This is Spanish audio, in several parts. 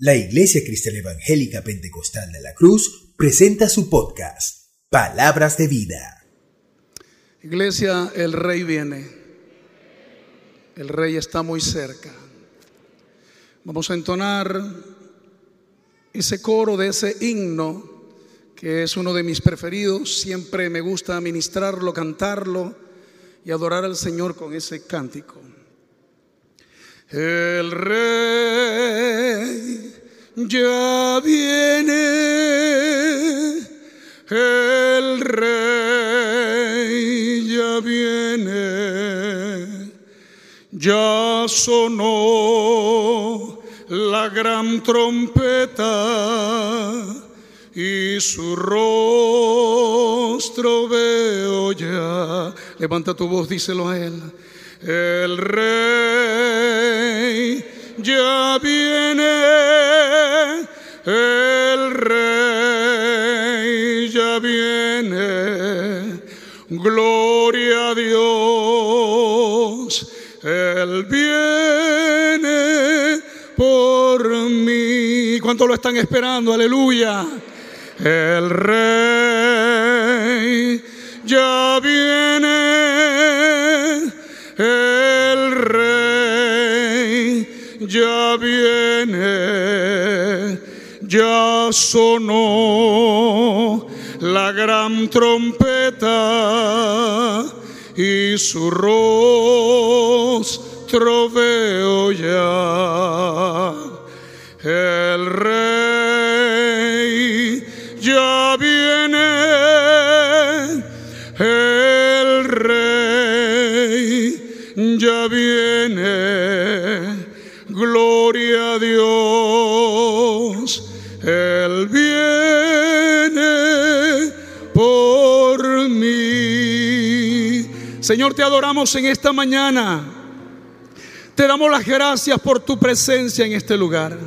La Iglesia Cristiana Evangélica Pentecostal de la Cruz presenta su podcast, Palabras de Vida. Iglesia, el rey viene. El rey está muy cerca. Vamos a entonar ese coro de ese himno que es uno de mis preferidos. Siempre me gusta ministrarlo, cantarlo y adorar al Señor con ese cántico. El rey ya viene, el rey ya viene, ya sonó la gran trompeta y su rostro veo ya. Levanta tu voz, díselo a él. El rey ya viene, el rey ya viene. Gloria a Dios, él viene por mí. ¿Cuánto lo están esperando? Aleluya. El rey ya viene, el rey ya viene, ya sonó la gran trompeta y su rostro ya. Señor, te adoramos en esta mañana. Te damos las gracias por tu presencia en este lugar.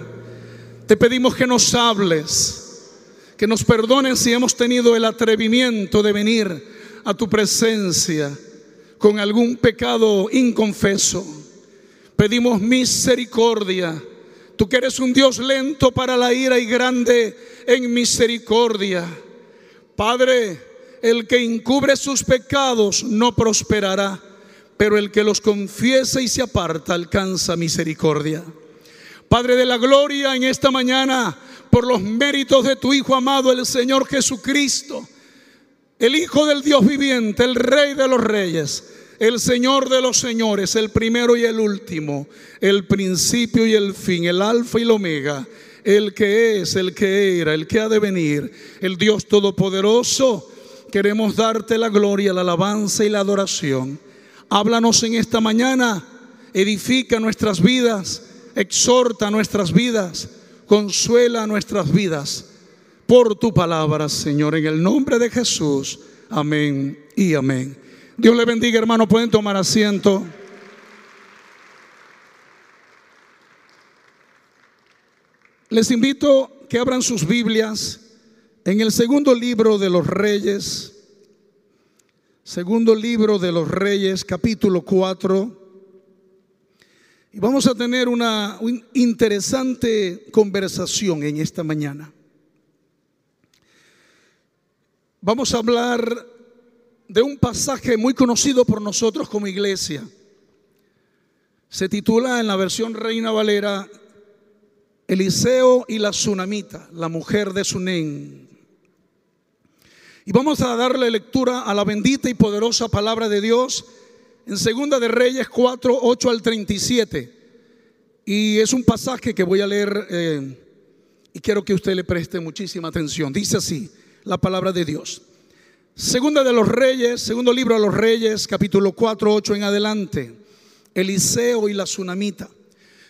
Te pedimos que nos hables que nos perdonen si hemos tenido el atrevimiento de venir a tu presencia con algún pecado inconfeso. Pedimos misericordia. Tú que eres un Dios lento para la ira y grande en misericordia. Padre, el que encubre sus pecados no prosperará, pero el que los confiesa y se aparta alcanza misericordia. Padre de la gloria, en esta mañana por los méritos de tu Hijo amado, el Señor Jesucristo, el Hijo del Dios viviente, el Rey de los Reyes, el Señor de los Señores, el primero y el último, el principio y el fin, el alfa y el omega, el que es, el que era, el que ha de venir, el Dios Todopoderoso. Queremos darte la gloria, la alabanza y la adoración. Háblanos en esta mañana, edifica nuestras vidas, exhorta nuestras vidas consuela nuestras vidas por tu palabra, Señor, en el nombre de Jesús. Amén y amén. Dios le bendiga, hermano. Pueden tomar asiento. Les invito que abran sus Biblias en el segundo libro de los Reyes, segundo libro de los Reyes, capítulo 4. Y vamos a tener una, interesante conversación en esta mañana. Vamos a hablar de un pasaje muy conocido por nosotros como iglesia. Se titula en la versión Reina Valera Eliseo y la Tsunamita, la mujer de Sunén. Y vamos a darle lectura a la bendita y poderosa palabra de Dios en Segunda de Reyes 4, 8 al 37. Y es un pasaje que voy a leer eh, y quiero que usted le preste muchísima atención. Dice así la palabra de Dios. Segunda de los Reyes, segundo libro de los Reyes, capítulo 4, 8 en adelante. Eliseo y la tsunamita.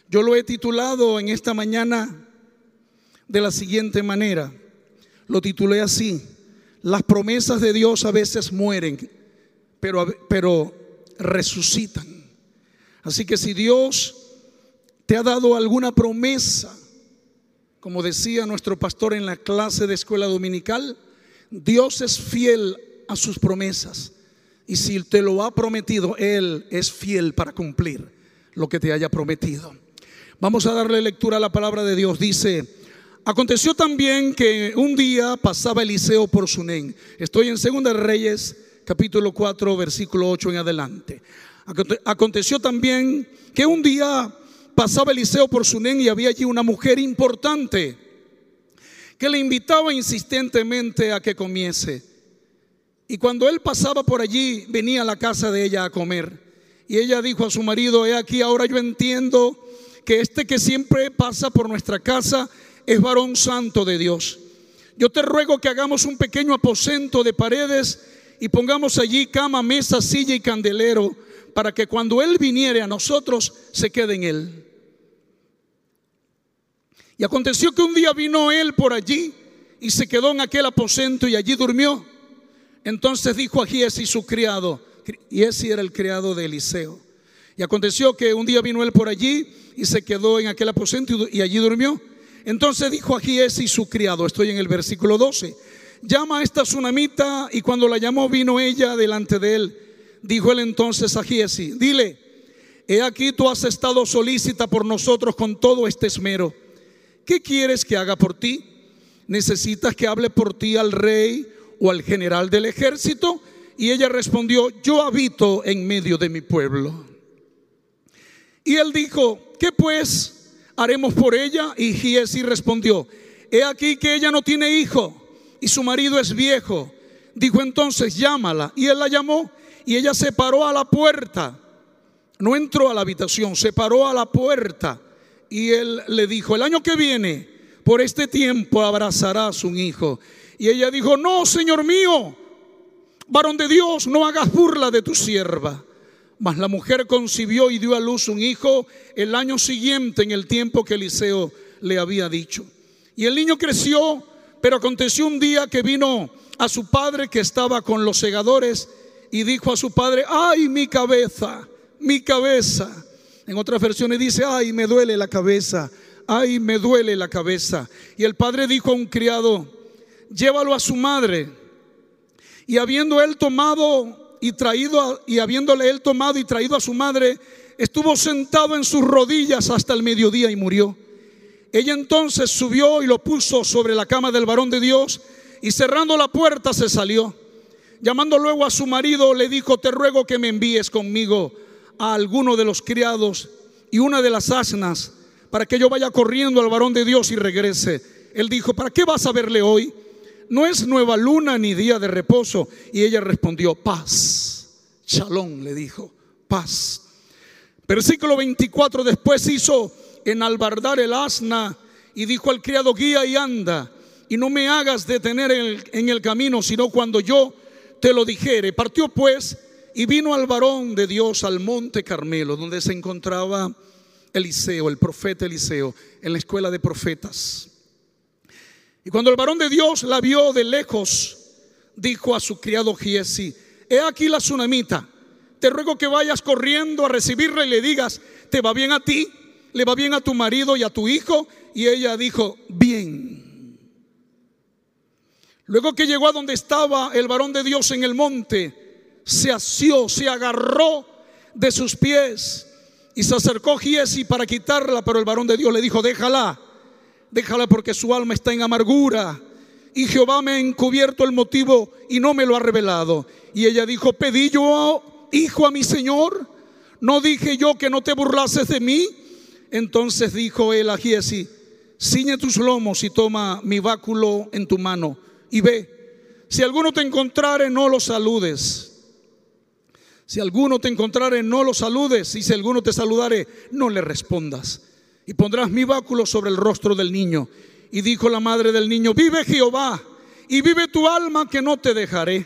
Yo lo he titulado en esta mañana de la siguiente manera. Lo titulé así. Las promesas de Dios a veces mueren, pero, pero resucitan. Así que si Dios te ha dado alguna promesa, como decía nuestro pastor en la clase de escuela dominical, Dios es fiel a sus promesas. Y si te lo ha prometido, Él es fiel para cumplir lo que te haya prometido. Vamos a darle lectura a la palabra de Dios. Dice, aconteció también que un día pasaba Eliseo por Sunén. Estoy en Segunda Reyes, capítulo 4, versículo 8 en adelante. Aconteció también que un día pasaba Eliseo por Sunén y había allí una mujer importante que le invitaba insistentemente a que comiese. Y cuando él pasaba por allí, venía a la casa de ella a comer. Y ella dijo a su marido, he aquí, ahora yo entiendo que este que siempre pasa por nuestra casa es varón santo de Dios. Yo te ruego que hagamos un pequeño aposento de paredes y pongamos allí cama, mesa, silla y candelero, para que cuando Él viniere a nosotros se quede en Él. Y aconteció que un día vino Él por allí y se quedó en aquel aposento y allí durmió. Entonces dijo a Giesi su criado, y ese era el criado de Eliseo. Y aconteció que un día vino él por allí y se quedó en aquel aposento y allí durmió. Entonces dijo a Giesi su criado, estoy en el versículo 12, llama a esta tsunamita y cuando la llamó vino ella delante de él. Dijo él entonces a Giesi, dile, he aquí tú has estado solícita por nosotros con todo este esmero. ¿Qué quieres que haga por ti? ¿Necesitas que hable por ti al rey o al general del ejército? Y ella respondió, yo habito en medio de mi pueblo. Y él dijo, ¿qué pues haremos por ella? Y Giesi respondió, he aquí que ella no tiene hijo y su marido es viejo. Dijo entonces, llámala. Y él la llamó y ella se paró a la puerta. No entró a la habitación, se paró a la puerta. Y él le dijo, el año que viene, por este tiempo abrazarás un hijo. Y ella dijo, no, Señor mío, varón de Dios, no hagas burla de tu sierva. Mas la mujer concibió y dio a luz un hijo el año siguiente en el tiempo que Eliseo le había dicho. Y el niño creció, pero aconteció un día que vino a su padre que estaba con los segadores y dijo a su padre, ay mi cabeza, mi cabeza. En otras versiones dice, ay me duele la cabeza, ay me duele la cabeza. Y el padre dijo a un criado, llévalo a su madre. Y habiendo él tomado y traído, y habiéndole él tomado y traído a su madre, estuvo sentado en sus rodillas hasta el mediodía y murió. Ella entonces subió y lo puso sobre la cama del varón de Dios y cerrando la puerta se salió. Llamando luego a su marido, le dijo, te ruego que me envíes conmigo a alguno de los criados y una de las asnas para que yo vaya corriendo al varón de Dios y regrese. Él dijo, ¿para qué vas a verle hoy? No es nueva luna ni día de reposo. Y ella respondió, paz. Shalom le dijo, paz. Versículo 24, después hizo enalbardar el asna y dijo al criado, guía y anda, y no me hagas detener en el, en el camino, sino cuando yo te lo dijere. Partió pues y vino al varón de Dios al monte Carmelo, donde se encontraba Eliseo, el profeta Eliseo, en la escuela de profetas. Y cuando el varón de Dios la vio de lejos, dijo a su criado Giesi, he aquí la tsunamita, te ruego que vayas corriendo a recibirla y le digas, ¿te va bien a ti? ¿Le va bien a tu marido y a tu hijo? Y ella dijo, bien. Luego que llegó a donde estaba el varón de Dios en el monte, se asió, se agarró de sus pies y se acercó Giesi para quitarla, pero el varón de Dios le dijo, déjala déjala porque su alma está en amargura. Y Jehová me ha encubierto el motivo y no me lo ha revelado. Y ella dijo, pedí yo, hijo, a mi Señor. ¿No dije yo que no te burlases de mí? Entonces dijo él a Giesi, ciñe tus lomos y toma mi báculo en tu mano y ve. Si alguno te encontrare, no lo saludes. Si alguno te encontrare, no lo saludes. Y si alguno te saludare, no le respondas y pondrás mi báculo sobre el rostro del niño. Y dijo la madre del niño, vive Jehová y vive tu alma que no te dejaré.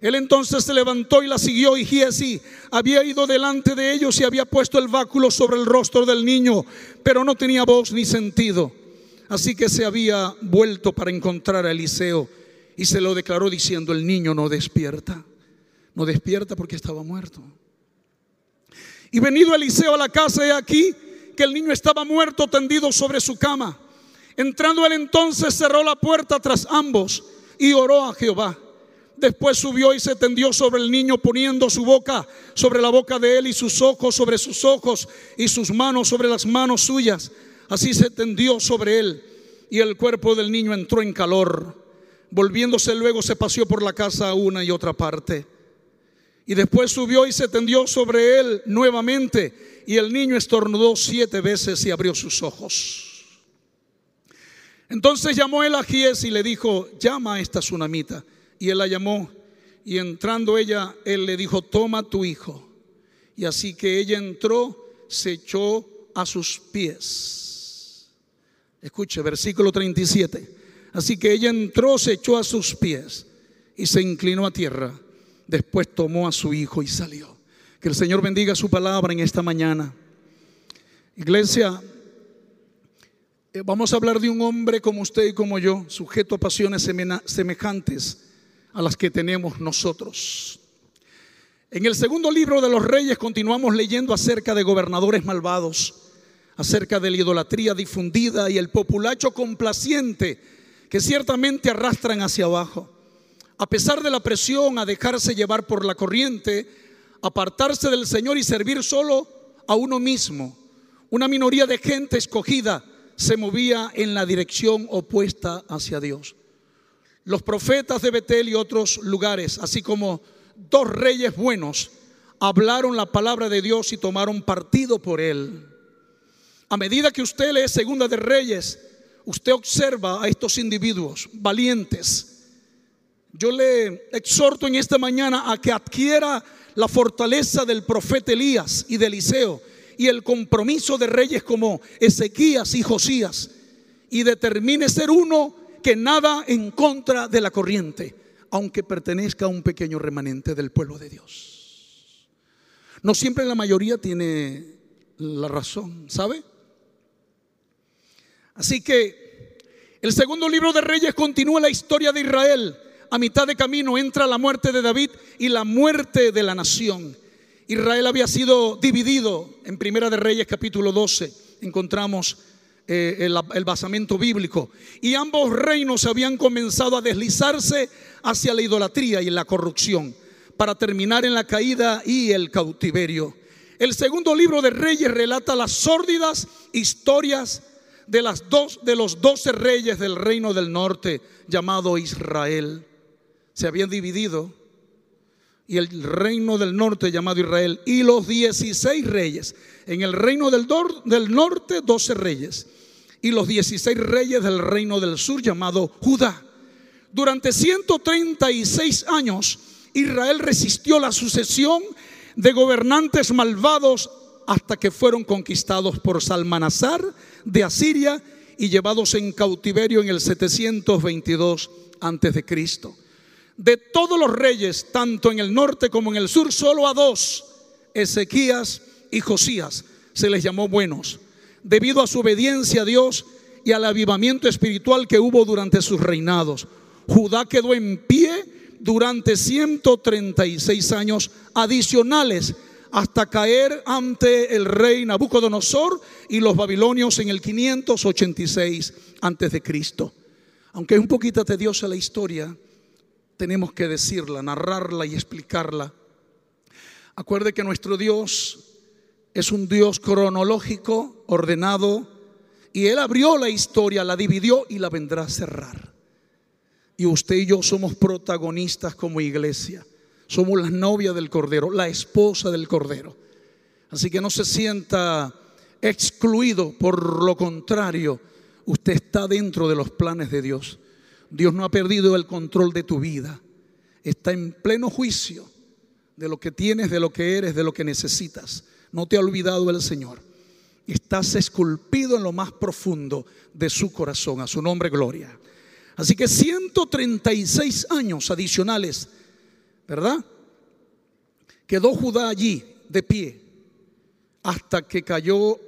Él entonces se levantó y la siguió y Giesi había ido delante de ellos y había puesto el báculo sobre el rostro del niño, pero no tenía voz ni sentido. Así que se había vuelto para encontrar a Eliseo y se lo declaró diciendo, el niño no despierta, no despierta porque estaba muerto. Y venido Eliseo a la casa, he aquí que el niño estaba muerto tendido sobre su cama. Entrando él entonces cerró la puerta tras ambos y oró a Jehová. Después subió y se tendió sobre el niño poniendo su boca sobre la boca de él y sus ojos sobre sus ojos y sus manos sobre las manos suyas. Así se tendió sobre él y el cuerpo del niño entró en calor. Volviéndose luego se paseó por la casa a una y otra parte. Y después subió y se tendió sobre él nuevamente y el niño estornudó siete veces y abrió sus ojos. Entonces llamó él a Gies y le dijo, llama a esta tsunamita. Y él la llamó y entrando ella, él le dijo, toma tu hijo. Y así que ella entró, se echó a sus pies. Escuche, versículo 37. Así que ella entró, se echó a sus pies y se inclinó a tierra. Después tomó a su hijo y salió. Que el Señor bendiga su palabra en esta mañana. Iglesia, eh, vamos a hablar de un hombre como usted y como yo, sujeto a pasiones semejantes a las que tenemos nosotros. En el segundo libro de los reyes continuamos leyendo acerca de gobernadores malvados, acerca de la idolatría difundida y el populacho complaciente que ciertamente arrastran hacia abajo. A pesar de la presión a dejarse llevar por la corriente, apartarse del Señor y servir solo a uno mismo, una minoría de gente escogida se movía en la dirección opuesta hacia Dios. Los profetas de Betel y otros lugares, así como dos reyes buenos, hablaron la palabra de Dios y tomaron partido por él. A medida que usted lee Segunda de Reyes, usted observa a estos individuos valientes. Yo le exhorto en esta mañana a que adquiera la fortaleza del profeta Elías y de Eliseo y el compromiso de reyes como Ezequías y Josías y determine ser uno que nada en contra de la corriente, aunque pertenezca a un pequeño remanente del pueblo de Dios. No siempre la mayoría tiene la razón, ¿sabe? Así que el segundo libro de Reyes continúa la historia de Israel. A mitad de camino entra la muerte de David y la muerte de la nación. Israel había sido dividido en Primera de Reyes capítulo 12. Encontramos eh, el, basamento bíblico. Y ambos reinos habían comenzado a deslizarse hacia la idolatría y la corrupción para terminar en la caída y el cautiverio. El segundo libro de Reyes relata las sórdidas historias de, las dos, de los doce reyes del reino del norte llamado Israel. Se habían dividido y el reino del norte llamado Israel y los 16 reyes. En el reino del, norte 12 reyes y los 16 reyes del reino del sur llamado Judá. Durante 136 años Israel resistió la sucesión de gobernantes malvados hasta que fueron conquistados por Salmanasar de Asiria y llevados en cautiverio en el 722 antes de Cristo. De todos los reyes, tanto en el norte como en el sur, solo a dos, Ezequías y Josías, se les llamó buenos, debido a su obediencia a Dios y al avivamiento espiritual que hubo durante sus reinados. Judá quedó en pie durante 136 años adicionales hasta caer ante el rey Nabucodonosor y los babilonios en el 586 antes de Cristo. Aunque es un poquito tediosa la historia, tenemos que decirla, narrarla y explicarla. Acuerde que nuestro Dios es un Dios cronológico, ordenado, y Él abrió la historia, la dividió y la vendrá a cerrar. Y usted y yo somos protagonistas como iglesia. Somos la novia del Cordero, la esposa del Cordero. Así que no se sienta excluido, por lo contrario, usted está dentro de los planes de Dios. Dios no ha perdido el control de tu vida. Está en pleno juicio de lo que tienes, de lo que eres, de lo que necesitas. No te ha olvidado el Señor. Estás esculpido en lo más profundo de su corazón. A su nombre, gloria. Así que 136 años adicionales ¿verdad? Quedó Judá allí de pie hasta que cayó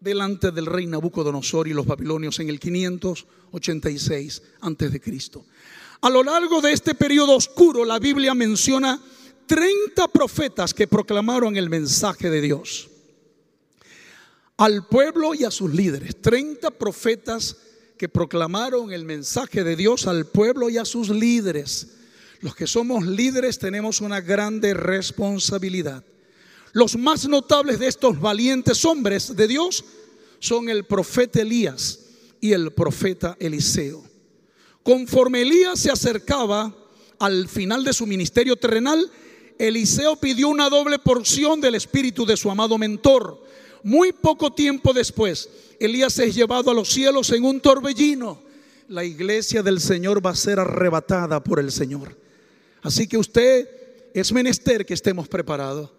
delante del rey Nabucodonosor y los babilonios en el 586 antes de Cristo. A lo largo de este periodo oscuro la Biblia menciona 30 profetas que proclamaron el mensaje de Dios al pueblo y a sus líderes. 30 profetas que proclamaron el mensaje de Dios al pueblo y a sus líderes. Los que somos líderes tenemos una grande responsabilidad. Los más notables de estos valientes hombres de Dios son el profeta Elías y el profeta Eliseo. Conforme Elías se acercaba al final de su ministerio terrenal, Eliseo pidió una doble porción del espíritu de su amado mentor. Muy poco tiempo después, Elías es llevado a los cielos en un torbellino. La iglesia del Señor va a ser arrebatada por el Señor. Así que usted es menester que estemos preparados.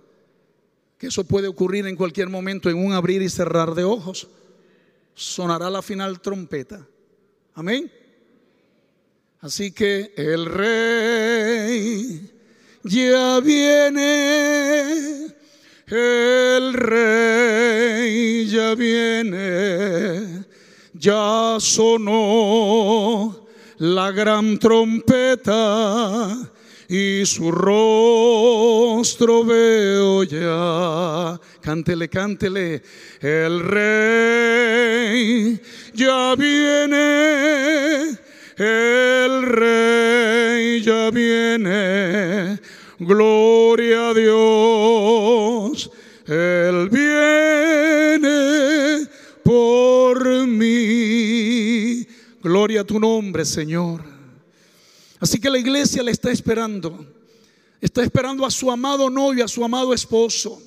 Que eso puede ocurrir en cualquier momento, en un abrir y cerrar de ojos. Sonará la final trompeta. Amén. Así que el rey ya viene, el rey ya viene, ya sonó la gran trompeta y su rostro veo ya. Cántele, cántele, el rey ya viene el rey ya viene, gloria a Dios, él viene por mí. Gloria a tu nombre, Señor. Así que la iglesia le está esperando. Está esperando a su amado novio, a su amado esposo.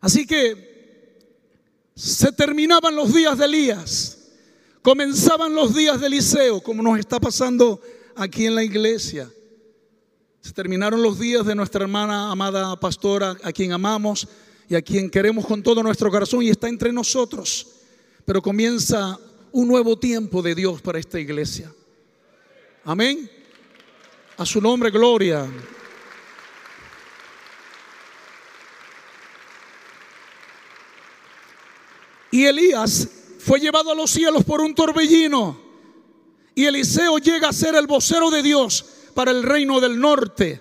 Así que se terminaban los días de Elías. Comenzaban los días de Eliseo, como nos está pasando aquí en la iglesia. Se terminaron los días de nuestra hermana amada pastora, a quien amamos y a quien queremos con todo nuestro corazón y está entre nosotros. Pero comienza un nuevo tiempo de Dios para esta iglesia. Amén. A su nombre, gloria. Y Elías fue llevado a los cielos por un torbellino. Y Eliseo llega a ser el vocero de Dios para el reino del norte.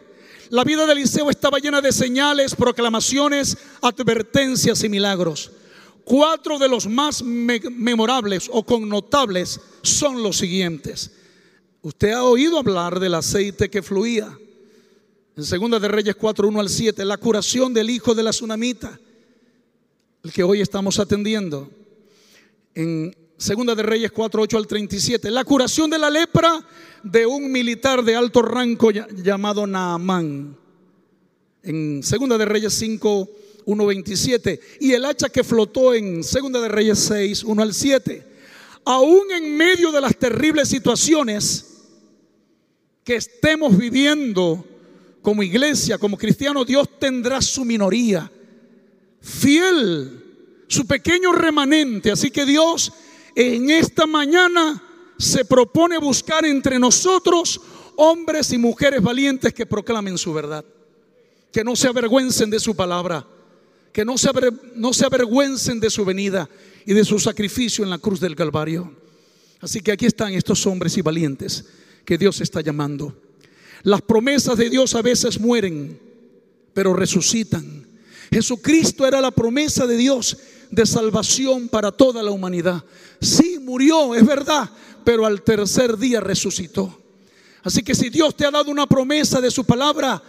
La vida de Eliseo estaba llena de señales, proclamaciones, advertencias y milagros. Cuatro de los más memorables o connotables son los siguientes. Usted ha oído hablar del aceite que fluía. En Segunda de Reyes 4, 1 al 7, la curación del hijo de la tsunamita, el que hoy estamos atendiendo en Segunda de Reyes 4, 8 al 37, la curación de la lepra de un militar de alto rango llamado Naamán. En Segunda de Reyes 5, 1, 27, y el hacha que flotó en Segunda de Reyes 6, 1 al 7. Aún en medio de las terribles situaciones que estemos viviendo como iglesia, como cristiano, Dios tendrá su minoría fiel su pequeño remanente. Así que Dios en esta mañana se propone buscar entre nosotros hombres y mujeres valientes que proclamen su verdad, que no se avergüencen de su palabra, que no se, no se avergüencen de su venida y de su sacrificio en la cruz del Calvario. Así que aquí están estos hombres y valientes que Dios está llamando. Las promesas de Dios a veces mueren, pero resucitan. Jesucristo era la promesa de Dios de salvación para toda la humanidad. Sí, murió, es verdad, pero al tercer día resucitó. Así que si Dios te ha dado una promesa de su palabra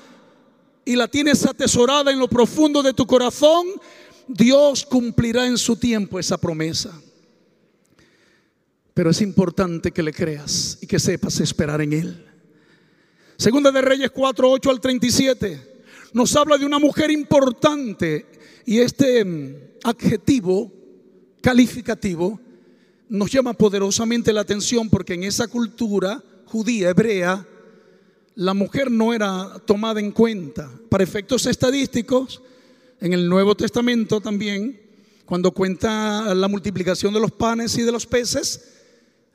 y la tienes atesorada en lo profundo de tu corazón, Dios cumplirá en su tiempo esa promesa. Pero es importante que le creas y que sepas esperar en Él. Segunda de Reyes 4, 8 al 37 nos habla de una mujer importante y este mm, adjetivo calificativo nos llama poderosamente la atención porque en esa cultura judía, hebrea, la mujer no era tomada en cuenta. Para efectos estadísticos, en el Nuevo Testamento también, cuando cuenta la multiplicación de los panes y de los peces,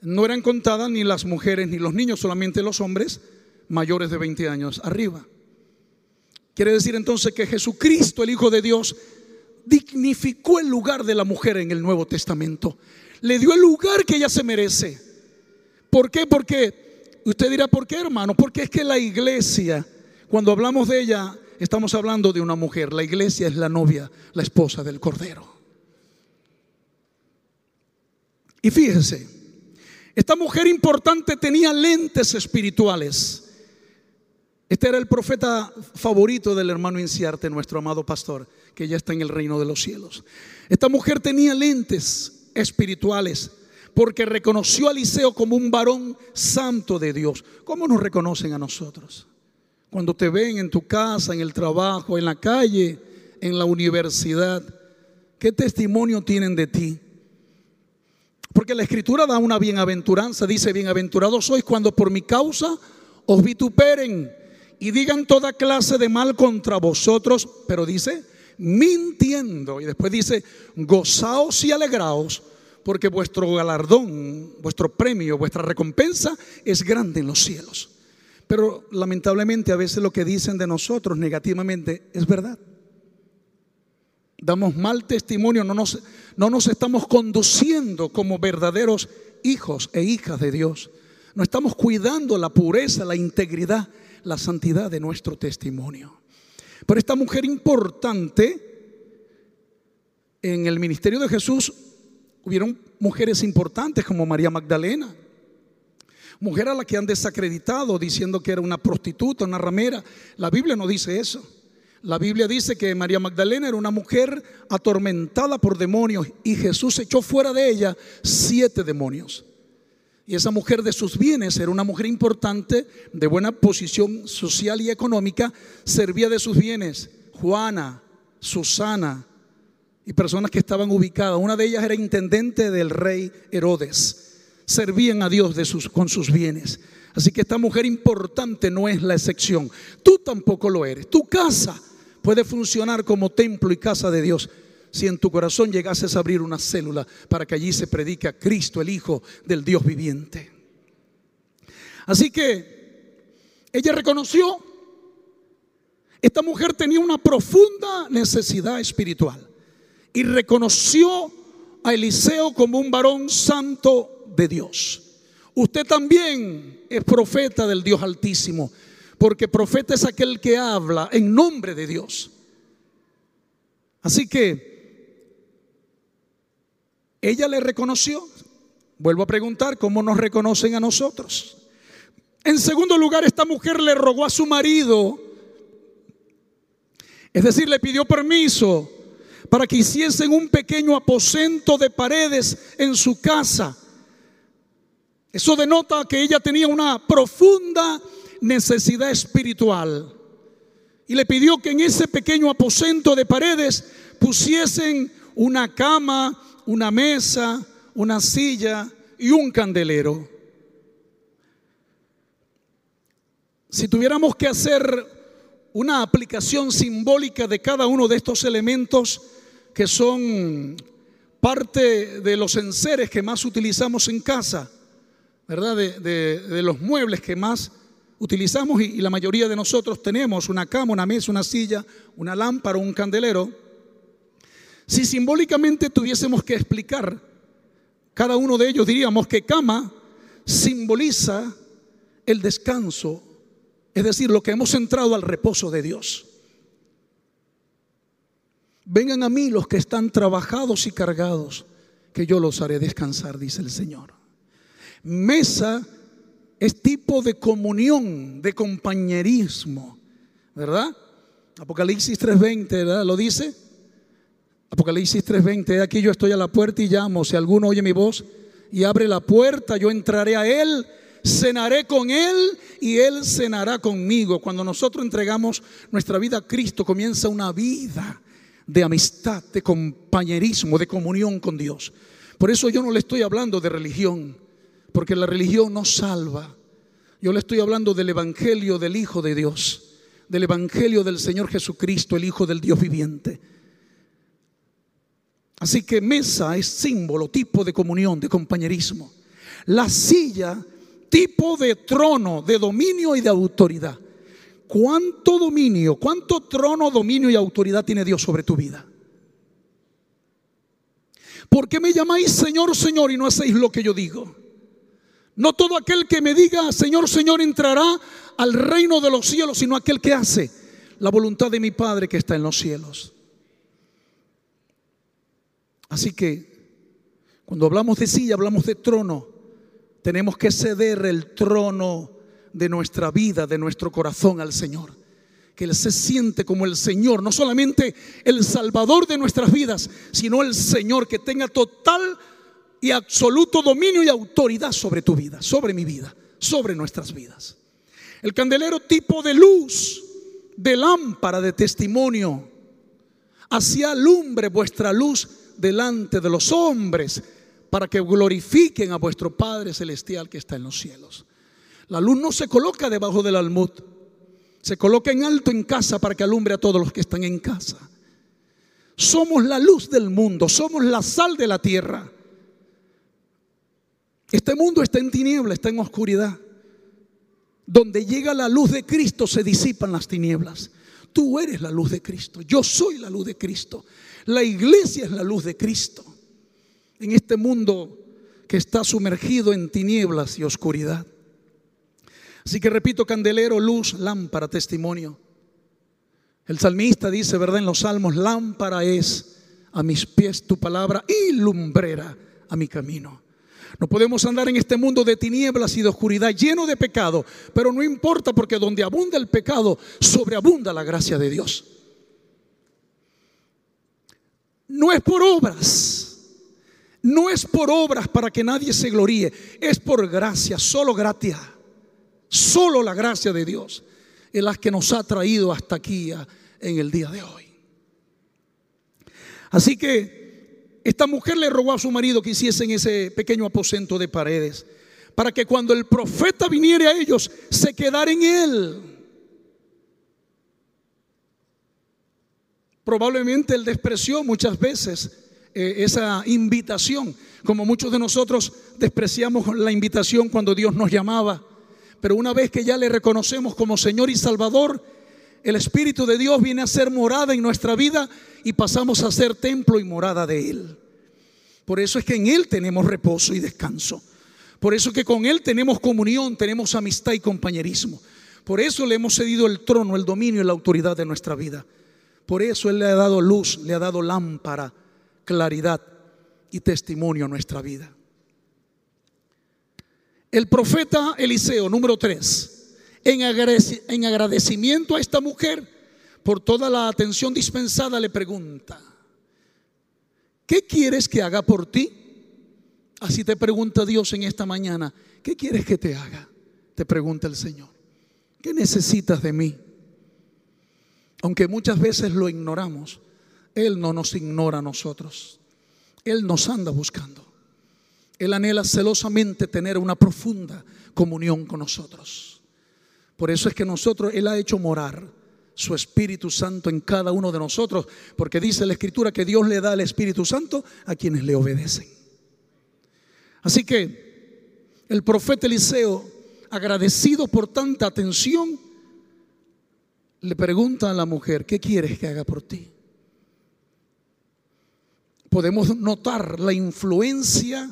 no eran contadas ni las mujeres ni los niños, solamente los hombres mayores de 20 años arriba. Quiere decir entonces que Jesucristo, el Hijo de Dios, dignificó el lugar de la mujer en el Nuevo Testamento. Le dio el lugar que ella se merece. ¿Por qué? Porque usted dirá, ¿por qué hermano? Porque es que la iglesia, cuando hablamos de ella, estamos hablando de una mujer. La iglesia es la novia, la esposa del Cordero. Y fíjese, esta mujer importante tenía lentes espirituales Este era el profeta favorito del hermano Inciarte, nuestro amado pastor, que ya está en el reino de los cielos. Esta mujer tenía lentes espirituales porque reconoció a Eliseo como un varón santo de Dios. ¿Cómo nos reconocen a nosotros? Cuando te ven en tu casa, en el trabajo, en la calle, en la universidad, ¿qué testimonio tienen de ti? Porque la escritura da una bienaventuranza, dice, bienaventurados sois cuando por mi causa os vituperen y digan toda clase de mal contra vosotros, pero dice, mintiendo. Y después dice, gozaos y alegraos, porque vuestro galardón, vuestro premio, vuestra recompensa es grande en los cielos. Pero lamentablemente a veces lo que dicen de nosotros negativamente es verdad. Damos mal testimonio, no nos, no nos estamos conduciendo como verdaderos hijos e hijas de Dios. No estamos cuidando la pureza, la integridad la santidad de nuestro testimonio. Pero esta mujer importante, en el ministerio de Jesús hubieron mujeres importantes como María Magdalena, mujer a la que han desacreditado diciendo que era una prostituta, una ramera. La Biblia no dice eso. La Biblia dice que María Magdalena era una mujer atormentada por demonios y Jesús echó fuera de ella siete demonios. Y esa mujer de sus bienes era una mujer importante, de buena posición social y económica, servía de sus bienes. Juana, Susana y personas que estaban ubicadas. Una de ellas era intendente del rey Herodes. Servían a Dios con sus bienes. Así que esta mujer importante no es la excepción. Tú tampoco lo eres. Tu casa puede funcionar como templo y casa de Dios si en tu corazón llegases a abrir una célula para que allí se predique a Cristo, el Hijo del Dios viviente. Así que ella reconoció, esta mujer tenía una profunda necesidad espiritual y reconoció a Eliseo como un varón santo de Dios. Usted también es profeta del Dios Altísimo, porque profeta es aquel que habla en nombre de Dios. Así que ella le reconoció. Vuelvo a preguntar, ¿cómo nos reconocen a nosotros? En segundo lugar, esta mujer le rogó a su marido, es decir, le pidió permiso para que hiciesen un pequeño aposento de paredes en su casa. Eso denota que ella tenía una profunda necesidad espiritual. Y le pidió que en ese pequeño aposento de paredes pusiesen una cama, una mesa, una silla y un candelero. Si tuviéramos que hacer una aplicación simbólica de cada uno de estos elementos que son parte de los enseres que más utilizamos en casa, ¿verdad? De, los muebles que más utilizamos y, la mayoría de nosotros tenemos una cama, una mesa, una silla, una lámpara, un candelero. Si simbólicamente tuviésemos que explicar cada uno de ellos, diríamos que cama simboliza el descanso, es decir, lo que hemos entrado al reposo de Dios. Vengan a mí los que están trabajados y cargados, que yo los haré descansar, dice el Señor. Mesa es tipo de comunión, de compañerismo, ¿verdad? Apocalipsis 3:20, ¿verdad? Lo dice. Apocalipsis 3:20, aquí yo estoy a la puerta y llamo, si alguno oye mi voz y abre la puerta, yo entraré a él, cenaré con él y él cenará conmigo. Cuando nosotros entregamos nuestra vida a Cristo, comienza una vida de amistad, de compañerismo, de comunión con Dios. Por eso yo no le estoy hablando de religión, porque la religión no salva. Yo le estoy hablando del Evangelio del Hijo de Dios, del Evangelio del Señor Jesucristo, el Hijo del Dios viviente. Así que mesa es símbolo, tipo de comunión, de compañerismo. La silla, tipo de trono, de dominio y de autoridad. ¿Cuánto dominio, cuánto trono, dominio y autoridad tiene Dios sobre tu vida? ¿Por qué me llamáis Señor, Señor y no hacéis lo que yo digo? No todo aquel que me diga Señor, Señor entrará al reino de los cielos, sino aquel que hace la voluntad de mi Padre que está en los cielos. Así que cuando hablamos de silla, hablamos de trono. Tenemos que ceder el trono de nuestra vida, de nuestro corazón al Señor. Que Él se siente como el Señor, no solamente el Salvador de nuestras vidas, sino el Señor que tenga total y absoluto dominio y autoridad sobre tu vida, sobre mi vida, sobre nuestras vidas. El candelero tipo de luz, de lámpara de testimonio, hacia alumbre vuestra luz delante de los hombres, para que glorifiquen a vuestro Padre Celestial que está en los cielos. La luz no se coloca debajo del almud, se coloca en alto en casa para que alumbre a todos los que están en casa. Somos la luz del mundo, somos la sal de la tierra. Este mundo está en tiniebla, está en oscuridad. Donde llega la luz de Cristo se disipan las tinieblas. Tú eres la luz de Cristo, yo soy la luz de Cristo. La iglesia es la luz de Cristo. En este mundo que está sumergido en tinieblas y oscuridad. Así que repito, candelero, luz, lámpara, testimonio. El salmista dice, ¿verdad? En los salmos, lámpara es a mis pies tu palabra y lumbrera a mi camino. No podemos andar en este mundo de tinieblas y de oscuridad lleno de pecado, pero no importa porque donde abunda el pecado, sobreabunda la gracia de Dios. No es por obras, no es por obras para que nadie se gloríe, es por gracia, solo gracia, solo la gracia de Dios es la que nos ha traído hasta aquí en el día de hoy. Así que esta mujer le rogó a su marido que hiciesen ese pequeño aposento de paredes para que cuando el profeta viniera a ellos se quedara en él. Probablemente él despreció muchas veces eh, esa invitación, como muchos de nosotros despreciamos la invitación cuando Dios nos llamaba. Pero una vez que ya le reconocemos como Señor y Salvador, el Espíritu de Dios viene a ser morada en nuestra vida y pasamos a ser templo y morada de Él. Por eso es que en Él tenemos reposo y descanso. Por eso es que con Él tenemos comunión, tenemos amistad y compañerismo. Por eso le hemos cedido el trono, el dominio y la autoridad de nuestra vida. Por eso Él le ha dado luz, le ha dado lámpara, claridad y testimonio a nuestra vida. El profeta Eliseo, número 3 en agradecimiento a esta mujer por toda la atención dispensada, le pregunta, ¿qué quieres que haga por ti? Así te pregunta Dios en esta mañana, ¿qué quieres que te haga? Te pregunta el Señor, ¿qué necesitas de mí? Aunque muchas veces lo ignoramos, Él no nos ignora a nosotros, Él nos anda buscando. Él anhela celosamente tener una profunda comunión con nosotros. Por eso es que nosotros, Él ha hecho morar su Espíritu Santo en cada uno de nosotros, porque dice la Escritura que Dios le da el Espíritu Santo a quienes le obedecen. Así que el profeta Eliseo, agradecido por tanta atención, le pregunta a la mujer, ¿qué quieres que haga por ti? Podemos notar la influencia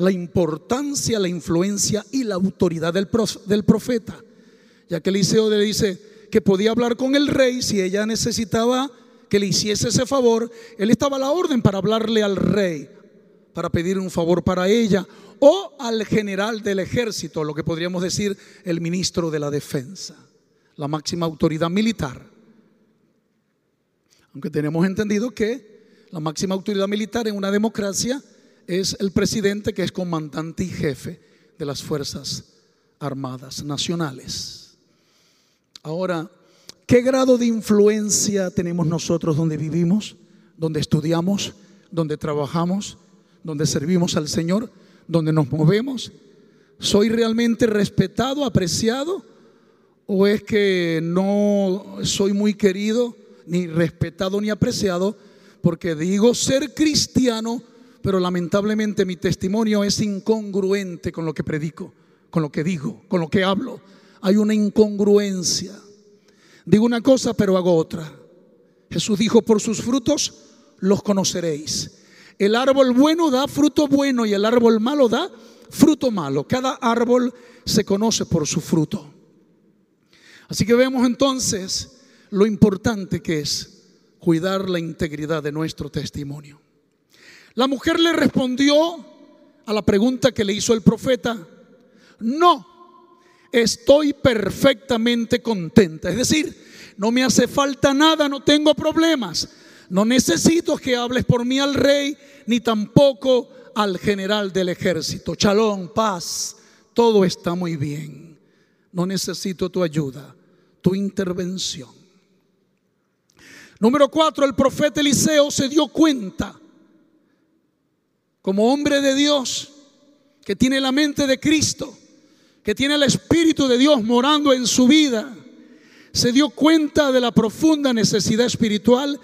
la importancia, la influencia y la autoridad del, profeta. Ya que Eliseo le dice que podía hablar con el rey si ella necesitaba que le hiciese ese favor. Él estaba a la orden para hablarle al rey, para pedir un favor para ella, o al general del ejército, lo que podríamos decir el ministro de la defensa, la máxima autoridad militar. Aunque tenemos entendido que la máxima autoridad militar en una democracia es el presidente que es comandante y jefe de las Fuerzas Armadas Nacionales. Ahora, ¿qué grado de influencia tenemos nosotros donde vivimos, donde estudiamos, donde trabajamos, donde servimos al Señor, donde nos movemos? ¿Soy realmente respetado, apreciado? ¿O es que no soy muy querido, ni respetado, ni apreciado? Porque digo ser cristiano, pero lamentablemente mi testimonio es incongruente con lo que predico, con lo que digo, con lo que hablo. Hay una incongruencia. Digo una cosa, pero hago otra. Jesús dijo, por sus frutos los conoceréis. El árbol bueno da fruto bueno y el árbol malo da fruto malo. Cada árbol se conoce por su fruto. Así que vemos entonces lo importante que es cuidar la integridad de nuestro testimonio. La mujer le respondió a la pregunta que le hizo el profeta, no, estoy perfectamente contenta. Es decir, no me hace falta nada, no tengo problemas. No necesito que hables por mí al rey, ni tampoco al general del ejército. Chalón, paz, todo está muy bien. No necesito tu ayuda, tu intervención. Número cuatro, el profeta Eliseo se dio cuenta, como hombre de Dios, que tiene la mente de Cristo, que tiene el Espíritu de Dios morando en su vida, se dio cuenta de la profunda necesidad espiritual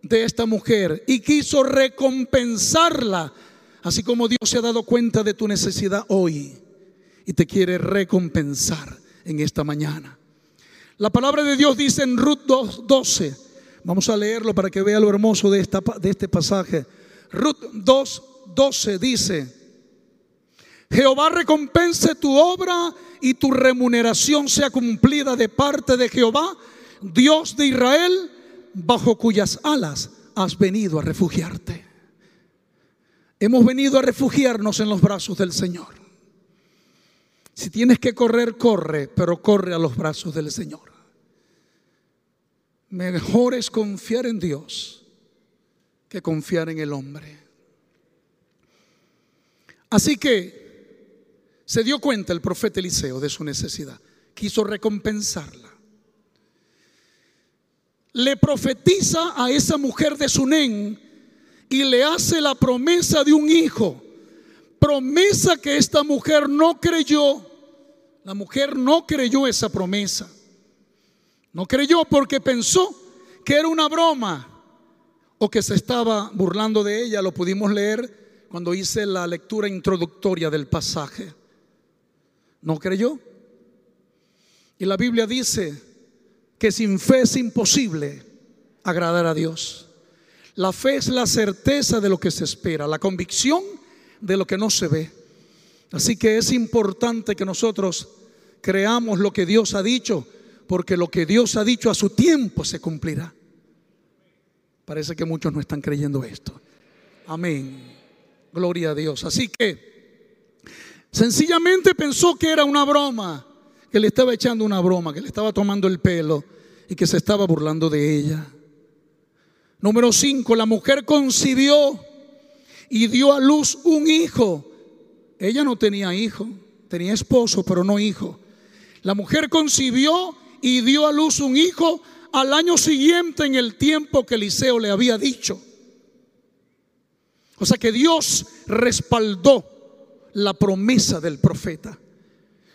de esta mujer y quiso recompensarla, así como Dios se ha dado cuenta de tu necesidad hoy y te quiere recompensar en esta mañana. La palabra de Dios dice en Ruth 12, vamos a leerlo para que vea lo hermoso de, esta, de este pasaje. Ruth 2, 12 dice, Jehová recompense tu obra y tu remuneración sea cumplida de parte de Jehová, Dios de Israel, bajo cuyas alas has venido a refugiarte. Hemos venido a refugiarnos en los brazos del Señor. Si tienes que correr, corre, pero corre a los brazos del Señor. Mejor es confiar en Dios que confiar en el hombre. Así que se dio cuenta el profeta Eliseo de su necesidad. Quiso recompensarla. Le profetiza a esa mujer de Sunén y le hace la promesa de un hijo. Promesa que esta mujer no creyó. La mujer no creyó esa promesa. No creyó porque pensó que era una broma o que se estaba burlando de ella. Lo pudimos leer cuando hice la lectura introductoria del pasaje. No creyó. Y la Biblia dice que sin fe es imposible agradar a Dios. La fe es la certeza de lo que se espera, la convicción de lo que no se ve. Así que es importante que nosotros creamos lo que Dios ha dicho, porque lo que Dios ha dicho a su tiempo se cumplirá. Parece que muchos no están creyendo esto. Amén. Gloria a Dios. Así que Sencillamente pensó que era una broma, que le estaba echando una broma, que le estaba tomando el pelo y que se estaba burlando de ella. Número 5, la mujer concibió y dio a luz un hijo. Ella no tenía hijo, tenía esposo, pero no hijo. La mujer concibió y dio a luz un hijo al año siguiente en el tiempo que Eliseo le había dicho. O sea que Dios respaldó la promesa del profeta.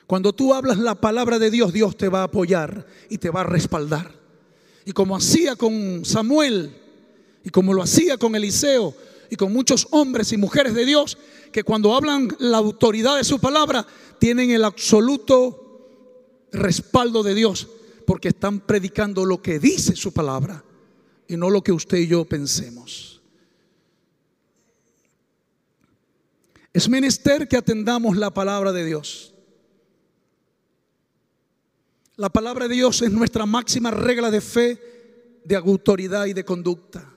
Cuando tú hablas la palabra de Dios, Dios te va a apoyar y te va a respaldar. Y como hacía con Samuel y como lo hacía con Eliseo y con muchos hombres y mujeres de Dios, que cuando hablan la autoridad de su palabra, tienen el absoluto respaldo de Dios, porque están predicando lo que dice su palabra y no lo que usted y yo pensemos. Es menester que atendamos la palabra de Dios. La palabra de Dios es nuestra máxima regla de fe, de autoridad y de conducta.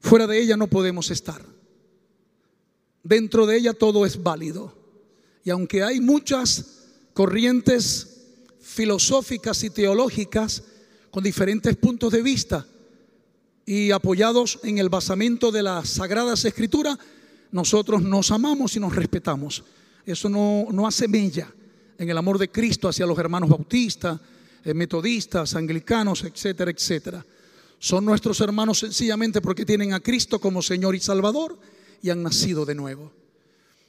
Fuera de ella no podemos estar. Dentro de ella todo es válido. Y aunque hay muchas corrientes filosóficas y teológicas con diferentes puntos de vista y apoyados en el basamento de las sagradas escrituras, nosotros nos amamos y nos respetamos. Eso no, no hace mella en el amor de Cristo hacia los hermanos bautistas, eh, metodistas, anglicanos, etcétera, etcétera. Son nuestros hermanos sencillamente porque tienen a Cristo como Señor y Salvador y han nacido de nuevo.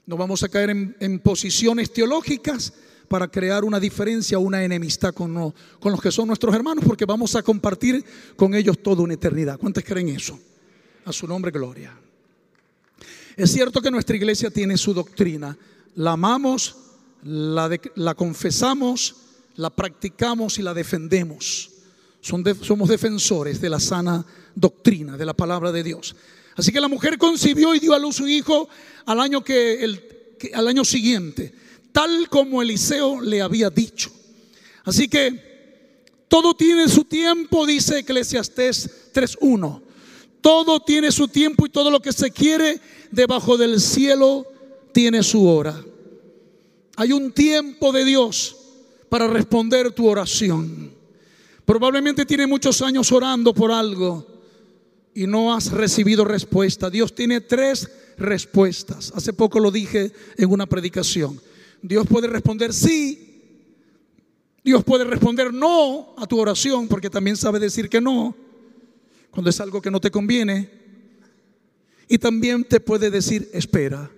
No vamos a caer en, posiciones teológicas para crear una diferencia, una enemistad con, con los que son nuestros hermanos, porque vamos a compartir con ellos toda una eternidad. ¿Cuántos creen eso? A su nombre, gloria. Es cierto que nuestra iglesia tiene su doctrina. La amamos, la, confesamos, la practicamos y la defendemos. somos defensores de la sana doctrina, de la palabra de Dios. Así que la mujer concibió y dio a luz un hijo al año, que al año siguiente, tal como Eliseo le había dicho. Así que todo tiene su tiempo, dice Eclesiastés 3.1. Todo tiene su tiempo y todo lo que se quiere debajo del cielo tiene su hora. Hay un tiempo de Dios para responder tu oración. Probablemente tiene muchos años orando por algo y no has recibido respuesta. Dios tiene tres respuestas. Hace poco lo dije en una predicación. Dios puede responder sí. Dios puede responder no a tu oración porque también sabe decir que no cuando es algo que no te conviene. Y también te puede decir, espera,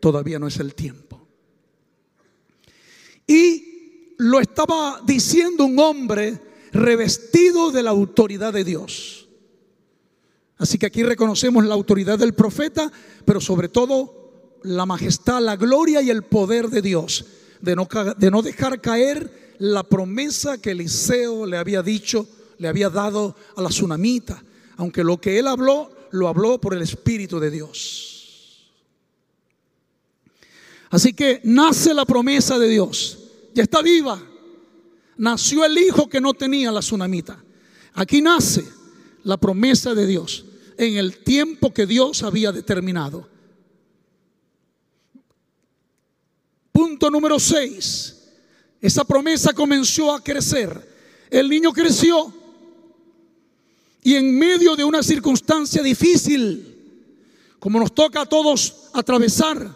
todavía no es el tiempo. Y lo estaba diciendo un hombre revestido de la autoridad de Dios. Así que aquí reconocemos la autoridad del profeta, pero sobre todo la majestad, la gloria y el poder de Dios, de no, de no dejar caer la promesa que Eliseo le había dicho, le había dado a la tsunamita, aunque lo que él habló, lo habló por el Espíritu de Dios. Así que nace la promesa de Dios, ya está viva. Nació el hijo que no tenía la tsunamita. Aquí nace la promesa de Dios en el tiempo que Dios había determinado. Punto número 6. Esa promesa comenzó a crecer. El niño creció y en medio de una circunstancia difícil, como nos toca a todos atravesar,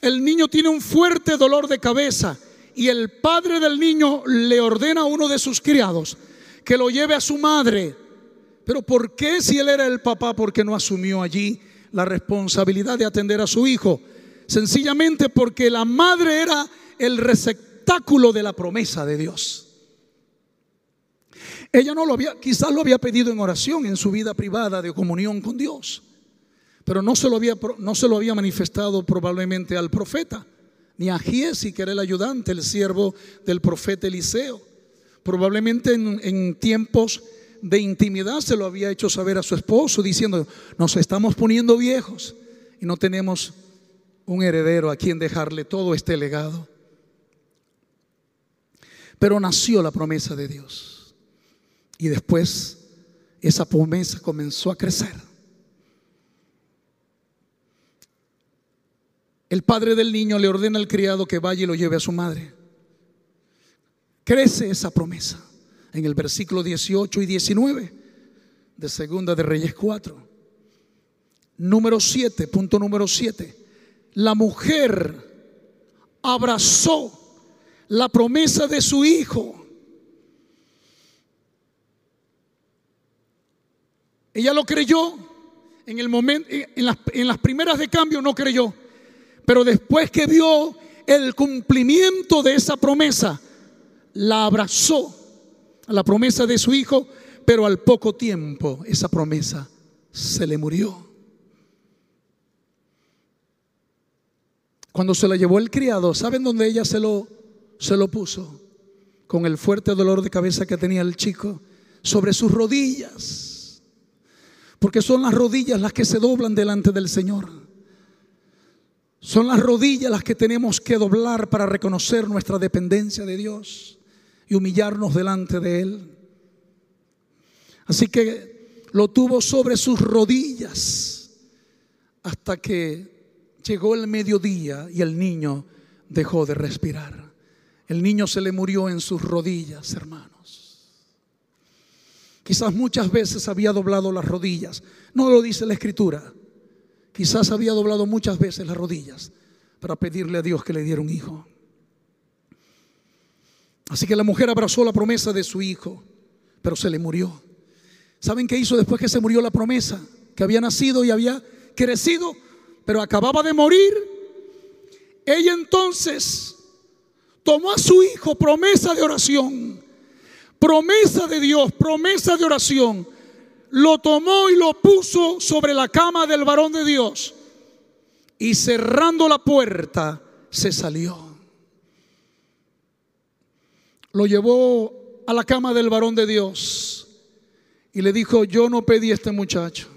el niño tiene un fuerte dolor de cabeza y el padre del niño le ordena a uno de sus criados que lo lleve a su madre. Pero ¿por qué si él era el papá, por qué no asumió allí la responsabilidad de atender a su hijo? Sencillamente porque la madre era el receptáculo de la promesa de Dios. Ella no lo había, quizás lo había pedido en oración en su vida privada de comunión con Dios, pero no se lo había, no se lo había manifestado probablemente al profeta, ni a Giesi, que era el ayudante, el siervo del profeta Eliseo. Probablemente en, en tiempos de intimidad se lo había hecho saber a su esposo, diciendo, nos estamos poniendo viejos y no tenemos un heredero a quien dejarle todo este legado. Pero nació la promesa de Dios. Y después esa promesa comenzó a crecer. El padre del niño le ordena al criado que vaya y lo lleve a su madre. Crece esa promesa en el versículo 18 y 19 de Segunda de Reyes 4. Número 7, punto número 7. La mujer abrazó la promesa de su hijo Ella lo creyó en el momento, en las, primeras de cambio no creyó, pero después que vio el cumplimiento de esa promesa, la abrazó a la promesa de su hijo, pero al poco tiempo esa promesa se le murió. Cuando se la llevó el criado, ¿saben dónde ella se lo, se lo puso? Con el fuerte dolor de cabeza que tenía el chico, sobre sus rodillas. Porque son las rodillas las que se doblan delante del Señor. Son las rodillas las que tenemos que doblar para reconocer nuestra dependencia de Dios y humillarnos delante de Él. Así que lo tuvo sobre sus rodillas hasta que llegó el mediodía y el niño dejó de respirar. El niño se le murió en sus rodillas, hermano. Quizás muchas veces había doblado las rodillas. No lo dice la escritura. Quizás había doblado muchas veces las rodillas para pedirle a Dios que le diera un hijo. Así que la mujer abrazó la promesa de su hijo, pero se le murió. ¿Saben qué hizo después que se murió la promesa? Que había nacido y había crecido, pero acababa de morir. Ella entonces tomó a su hijo promesa de oración promesa de Dios, promesa de oración, lo tomó y lo puso sobre la cama del varón de Dios. Y cerrando la puerta, se salió. Lo llevó a la cama del varón de Dios y le dijo, yo no pedí a este muchacho.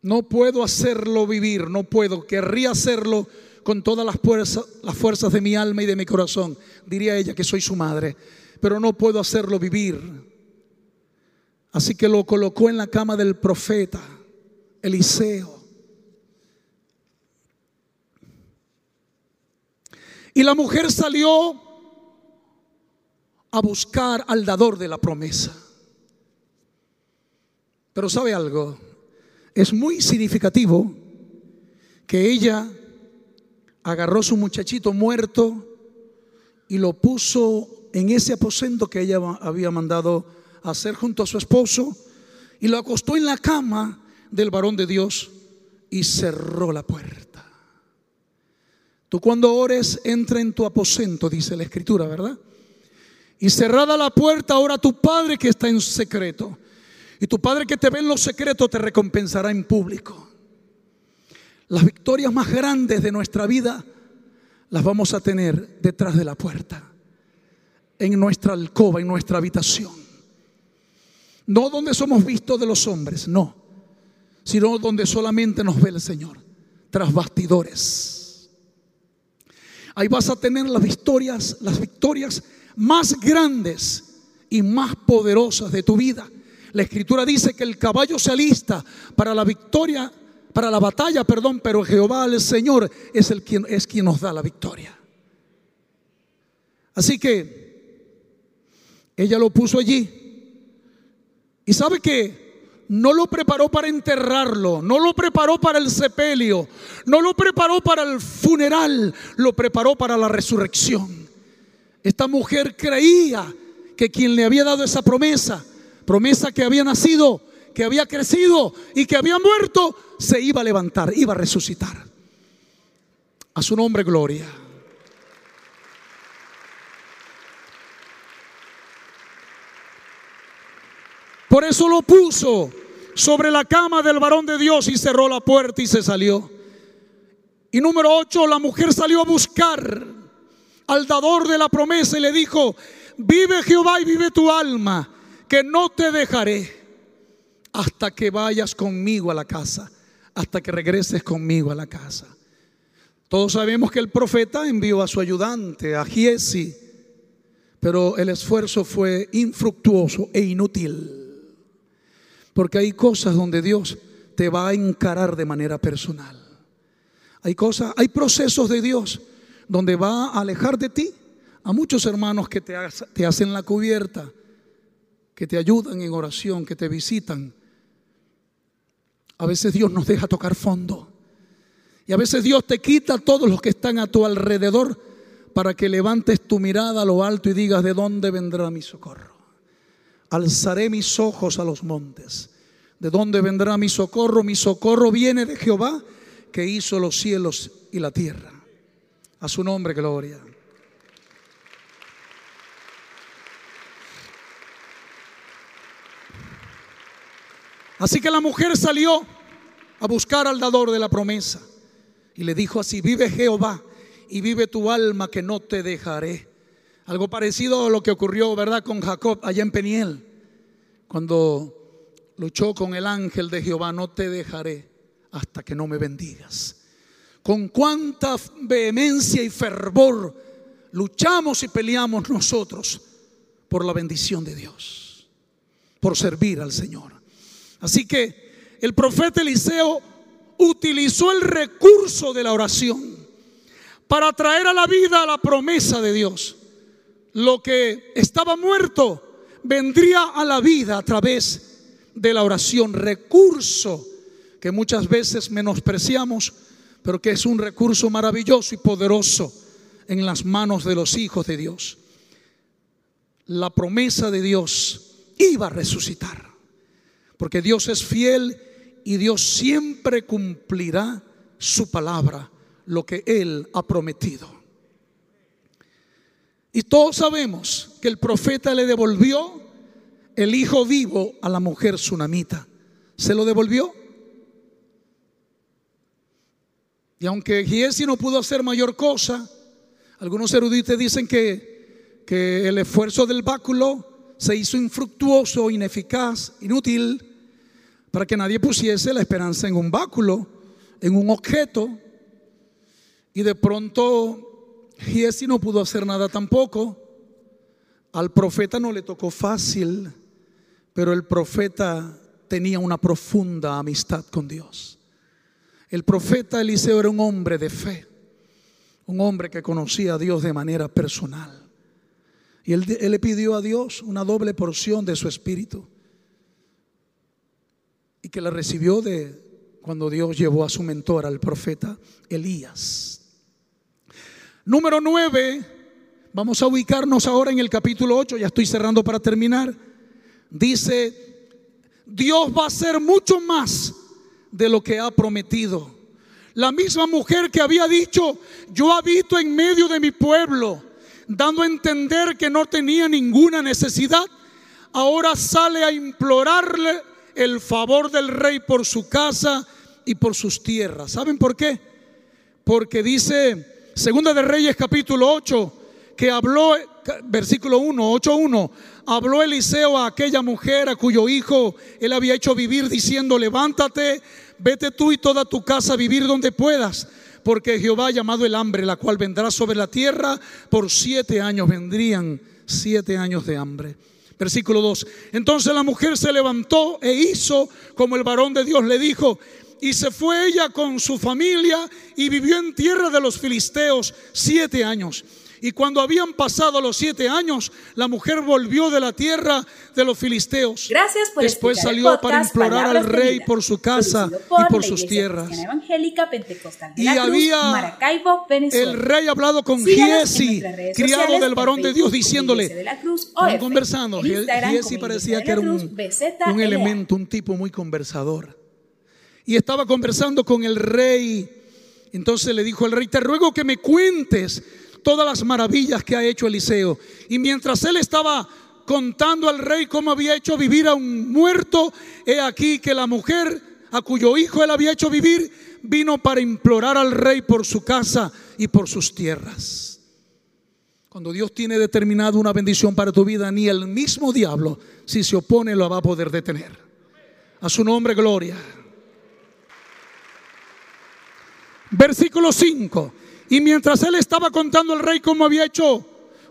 No puedo hacerlo vivir, no puedo. Querría hacerlo con todas las fuerzas, las fuerzas de mi alma y de mi corazón. Diría ella que soy su madre, pero no puedo hacerlo vivir. Así que lo colocó en la cama del profeta Eliseo. Y la mujer salió a buscar al dador de la promesa. Pero sabe algo, es muy significativo que ella agarró su muchachito muerto y lo puso en ese aposento que ella había mandado hacer junto a su esposo y lo acostó en la cama del varón de Dios y cerró la puerta. Tú cuando ores entra en tu aposento, dice la escritura, ¿verdad? Y cerrada la puerta, ahora tu Padre que está en secreto. Y tu Padre que te ve en los secretos te recompensará en público. Las victorias más grandes de nuestra vida las vamos a tener detrás de la puerta, en nuestra alcoba, en nuestra habitación. No donde somos vistos de los hombres, no, sino donde solamente nos ve el Señor, tras bastidores. Ahí vas a tener las victorias, las victorias más grandes y más poderosas de tu vida. La escritura dice que el caballo se alista para la victoria, para la batalla, perdón, pero Jehová el Señor es el quien es quien nos da la victoria. Así que ella lo puso allí. Y sabe que no lo preparó para enterrarlo, no lo preparó para el sepelio, no lo preparó para el funeral, lo preparó para la resurrección. Esta mujer creía que quien le había dado esa promesa, promesa que había nacido, que había crecido y que había muerto, se iba a levantar, iba a resucitar. A su nombre, gloria. Por eso lo puso sobre la cama del varón de Dios y cerró la puerta y se salió. Y número 8, la mujer salió a buscar al dador de la promesa y le dijo, vive Jehová y vive tu alma, que no te dejaré hasta que vayas conmigo a la casa, hasta que regreses conmigo a la casa. Todos sabemos que el profeta envió a su ayudante, a Giesi, pero el esfuerzo fue infructuoso e inútil. Porque hay cosas donde Dios te va a encarar de manera personal. Hay cosas, hay procesos de Dios donde va a alejar de ti a muchos hermanos que te, te hacen la cubierta, que te ayudan en oración, que te visitan. A veces Dios nos deja tocar fondo. Y a veces Dios te quita a todos los que están a tu alrededor para que levantes tu mirada a lo alto y digas, ¿de dónde vendrá mi socorro? Alzaré mis ojos a los montes. ¿De dónde vendrá mi socorro? Mi socorro viene de Jehová que hizo los cielos y la tierra. A su nombre, gloria. Así que la mujer salió a buscar al dador de la promesa y le dijo así, vive Jehová y vive tu alma que no te dejaré. Algo parecido a lo que ocurrió, ¿verdad?, con Jacob allá en Peniel, cuando luchó con el ángel de Jehová, no te dejaré hasta que no me bendigas con cuánta vehemencia y fervor luchamos y peleamos nosotros por la bendición de Dios, por servir al Señor. Así que el profeta Eliseo utilizó el recurso de la oración para traer a la vida la promesa de Dios. Lo que estaba muerto vendría a la vida a través de la oración, recurso que muchas veces menospreciamos pero que es un recurso maravilloso y poderoso en las manos de los hijos de Dios. La promesa de Dios iba a resucitar, porque Dios es fiel y Dios siempre cumplirá su palabra, lo que Él ha prometido. Y todos sabemos que el profeta le devolvió el hijo vivo a la mujer tsunamita. ¿Se lo devolvió? Y aunque Giesi no pudo hacer mayor cosa, algunos eruditos dicen que, que el esfuerzo del báculo se hizo infructuoso, ineficaz, inútil, para que nadie pusiese la esperanza en un báculo, en un objeto. Y de pronto Giesi no pudo hacer nada tampoco. Al profeta no le tocó fácil, pero el profeta tenía una profunda amistad con Dios. El profeta Eliseo era un hombre de fe. un hombre que conocía a Dios de manera personal. Y él, él, le pidió a Dios una doble porción de su espíritu. Que la recibió de cuando Dios llevó a su mentor, al profeta Elías. Número 9, vamos a ubicarnos ahora en el capítulo 8, ya estoy cerrando para terminar. Dice, Dios va a hacer mucho más de lo que ha prometido. La misma mujer que había dicho, yo habito en medio de mi pueblo, dando a entender que no tenía ninguna necesidad, ahora sale a implorarle el favor del rey por su casa y por sus tierras. ¿Saben por qué? Porque dice Segunda de Reyes capítulo 8 que habló versículo 1, 8:1, habló Eliseo a aquella mujer a cuyo hijo él había hecho vivir diciendo, "Levántate, vete tú y toda tu casa a vivir donde puedas." Porque Jehová ha llamado el hambre, la cual vendrá sobre la tierra por siete años. Vendrían siete años de hambre. Versículo 2. Entonces la mujer se levantó e hizo como el varón de Dios le dijo. Y se fue ella con su familia y vivió en tierra de los filisteos siete años. Y cuando habían pasado los siete años, la mujer volvió de la tierra de los filisteos. Gracias por Después salió para implorar al rey por su casa y por sus tierras. Y había el rey hablado con Giesi, criado del varón de Dios, diciéndole, conversando. Giesi parecía que era un, un elemento, un tipo muy conversador. Y estaba conversando con el rey. Entonces le dijo el rey, te ruego que me cuentes todas las maravillas que ha hecho Eliseo. Y mientras él estaba contando al rey cómo había hecho vivir a un muerto, he aquí que la mujer a cuyo hijo él había hecho vivir vino para implorar al rey por su casa y por sus tierras. Cuando Dios tiene determinado una bendición para tu vida, ni el mismo diablo, si se opone, lo va a poder detener. A su nombre, gloria. Versículo 5. Y mientras él estaba contando al rey cómo había hecho,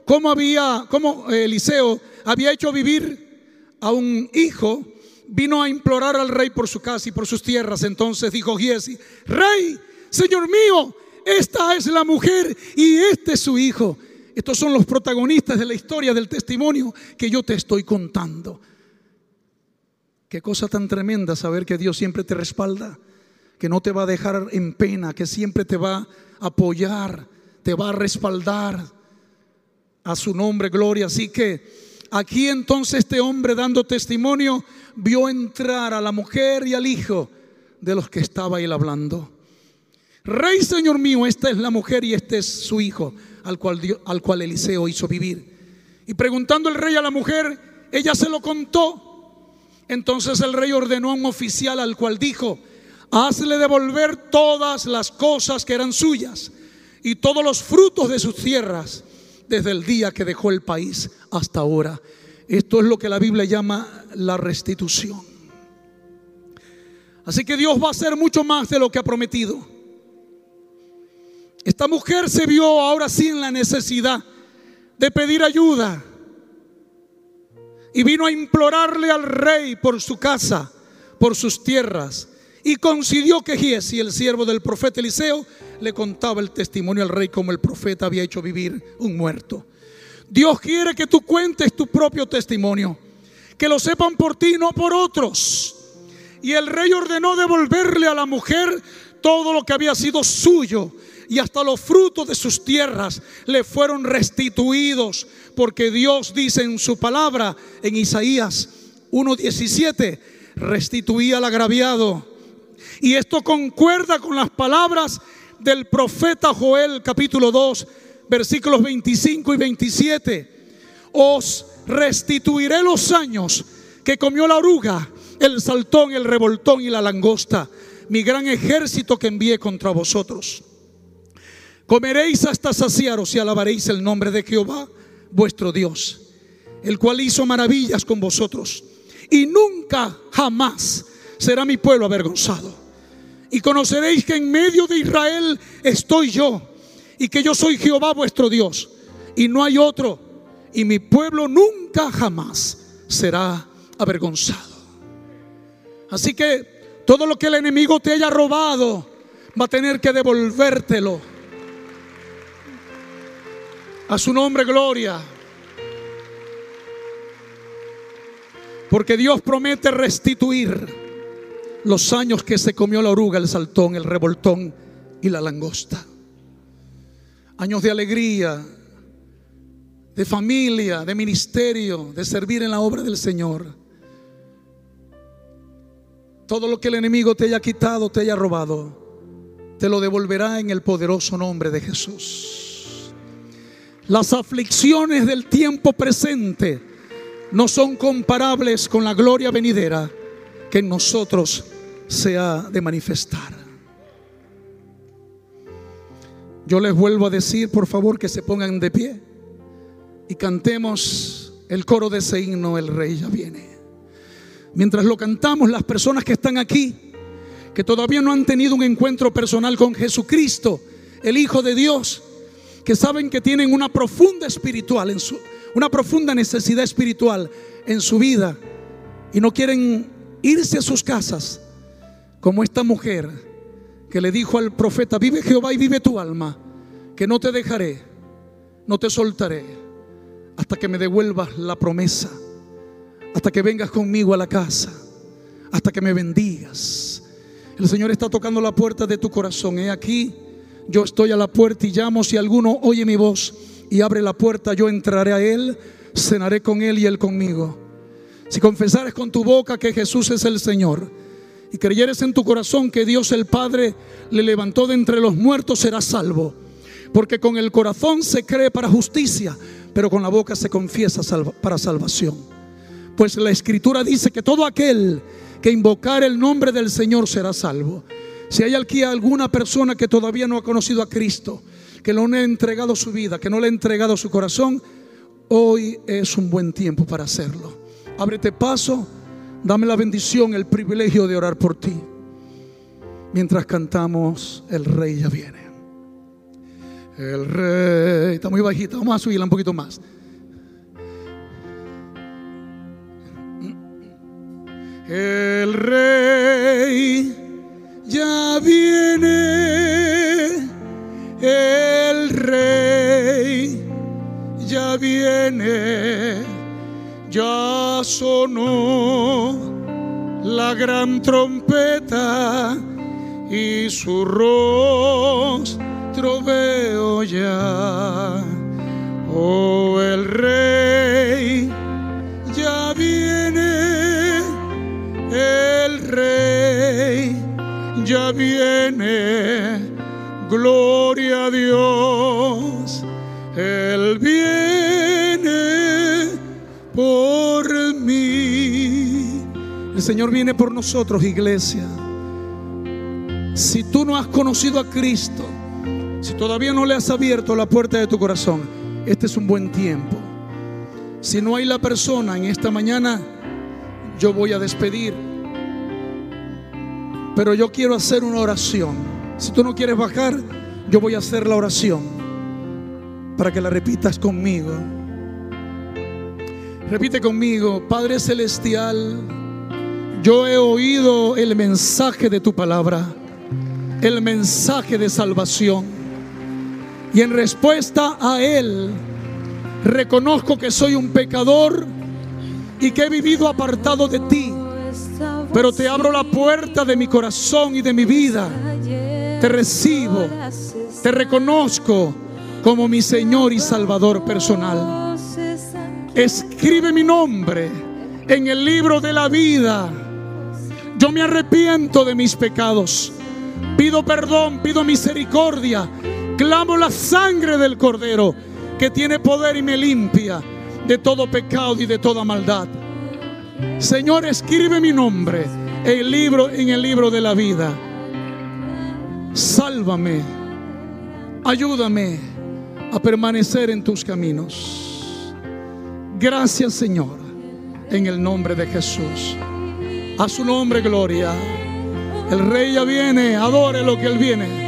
cómo había, cómo Eliseo había hecho vivir a un hijo, vino a implorar al rey por su casa y por sus tierras. Entonces dijo Giesi, rey, señor mío, esta es la mujer y este es su hijo. Estos son los protagonistas de la historia del testimonio que yo te estoy contando. Qué cosa tan tremenda saber que Dios siempre te respalda, que no te va a dejar en pena, que siempre te va a apoyar, te va a respaldar. A su nombre, gloria. Así que aquí entonces este hombre dando testimonio vio entrar a la mujer y al hijo de los que estaba él hablando. Rey, Señor mío, esta es la mujer y este es su hijo, al cual, al cual Eliseo hizo vivir. Y preguntando el rey a la mujer, ella se lo contó. Entonces el rey ordenó a un oficial al cual dijo, hazle devolver todas las cosas que eran suyas y todos los frutos de sus tierras desde el día que dejó el país hasta ahora. Esto es lo que la Biblia llama la restitución. Así que Dios va a hacer mucho más de lo que ha prometido. Esta mujer se vio ahora sí en la necesidad de pedir ayuda y vino a implorarle al rey por su casa, por sus tierras. Y coincidió que Giesi, el siervo del profeta Eliseo, le contaba el testimonio al rey como el profeta había hecho vivir un muerto. Dios quiere que tú cuentes tu propio testimonio, que lo sepan por ti, no por otros. Y el rey ordenó devolverle a la mujer todo lo que había sido suyo y hasta los frutos de sus tierras le fueron restituidos, porque Dios dice en su palabra en Isaías 1:17, restituía al agraviado y esto concuerda con las palabras del profeta Joel capítulo 2, versículos 25 y 27. Os restituiré los años que comió la oruga, el saltón, el revoltón y la langosta, mi gran ejército que envié contra vosotros. Comeréis hasta saciaros y alabaréis el nombre de Jehová, vuestro Dios, el cual hizo maravillas con vosotros. Y nunca, jamás será mi pueblo avergonzado y conoceréis que en medio de Israel estoy yo y que yo soy Jehová vuestro Dios y no hay otro y mi pueblo nunca jamás será avergonzado. Así que todo lo que el enemigo te haya robado va a tener que devolvértelo. A su nombre, gloria. Porque Dios promete restituir los años que se comió la oruga, el saltón, el revoltón y la langosta. Años de alegría, de familia, de ministerio, de servir en la obra del Señor. Todo lo que el enemigo te haya quitado, te haya robado, te lo devolverá en el poderoso nombre de Jesús. Las aflicciones del tiempo presente no son comparables con la gloria venidera que en nosotros se ha de manifestar. Yo les vuelvo a decir, por favor, que se pongan de pie y cantemos el coro de ese himno, El Rey ya viene. Mientras lo cantamos, las personas que están aquí, que todavía no han tenido un encuentro personal con Jesucristo, el Hijo de Dios, que saben que tienen una profunda espiritual en su, una profunda necesidad espiritual en su vida y no quieren irse a sus casas como esta mujer que le dijo al profeta, vive Jehová y vive tu alma, que no te dejaré, no te soltaré hasta que me devuelvas la promesa, hasta que vengas conmigo a la casa, hasta que me bendigas. El Señor está tocando la puerta de tu corazón. He aquí, yo estoy a la puerta y llamo si alguno oye mi voz y abre la puerta, yo entraré a Él, cenaré con Él y Él conmigo. Si confesares con tu boca que Jesús es el Señor y creyeres en tu corazón que Dios el Padre le levantó de entre los muertos, serás salvo. Porque con el corazón se cree para justicia, pero con la boca se confiesa para salvación. Pues la escritura dice que todo aquel que invocar el nombre del Señor será salvo. Si hay aquí alguna persona que todavía no ha conocido a Cristo, que no le ha entregado su vida, que no le ha entregado su corazón, hoy es un buen tiempo para hacerlo. Ábrete paso, dame la bendición, el privilegio de orar por ti. Mientras cantamos, el rey ya viene. El rey, está muy bajita, vamos a subirla un poquito más. El rey sonó la gran trompeta y su rostro veo ya. Oh, el rey ya viene, el rey ya viene Gloria a Dios, El Señor viene por nosotros, iglesia. Si tú no has conocido a Cristo, si todavía no le has abierto la puerta de tu corazón, este es un buen tiempo. Si no hay la persona en esta mañana, yo voy a despedir. Pero yo quiero hacer una oración. Si tú no quieres bajar, yo voy a hacer la oración para que la repitas conmigo. Repite conmigo, Padre Celestial, yo he oído el mensaje de tu palabra, el mensaje de salvación. Y en respuesta a él, reconozco que soy un pecador y que he vivido apartado de ti. Pero te abro la puerta de mi corazón y de mi vida te recibo, te reconozco como mi Señor y Salvador personal. Escribe mi nombre en el libro de la vida. Yo me arrepiento de mis pecados. Pido perdón, pido misericordia. Clamo la sangre del Cordero que tiene poder y me limpia de todo pecado y de toda maldad. Señor, escribe mi nombre en el libro, en el libro de la vida Sálvame, ayúdame a permanecer en tus caminos. Gracias Señor, en el nombre de Jesús. A su nombre gloria. El rey ya viene, adore lo que él viene.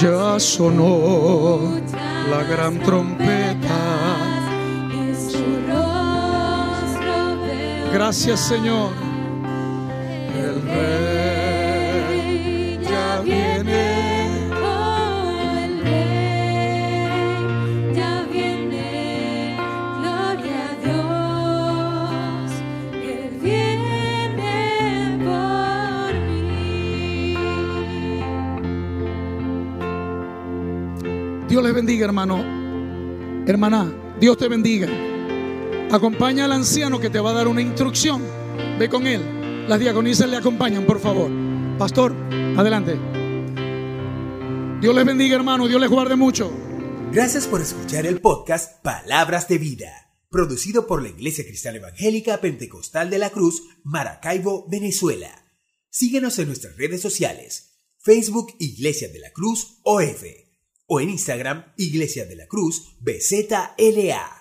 Ya sonó la gran trompeta. Gracias Señor. El rey. viene, Dios les bendiga, hermano. Hermana, Dios te bendiga. Acompaña al anciano que te va a dar una instrucción. Ve con él. Las diaconisas le acompañan, por favor. Pastor, adelante. Dios les bendiga, hermano. Dios les guarde mucho. Gracias por escuchar el podcast Palabras de Vida, producido por la Iglesia Cristiana Evangélica Pentecostal de la Cruz, Maracaibo, Venezuela. Síguenos en nuestras redes sociales, Facebook Iglesia de la Cruz OF o en Instagram Iglesia de la Cruz BZLA.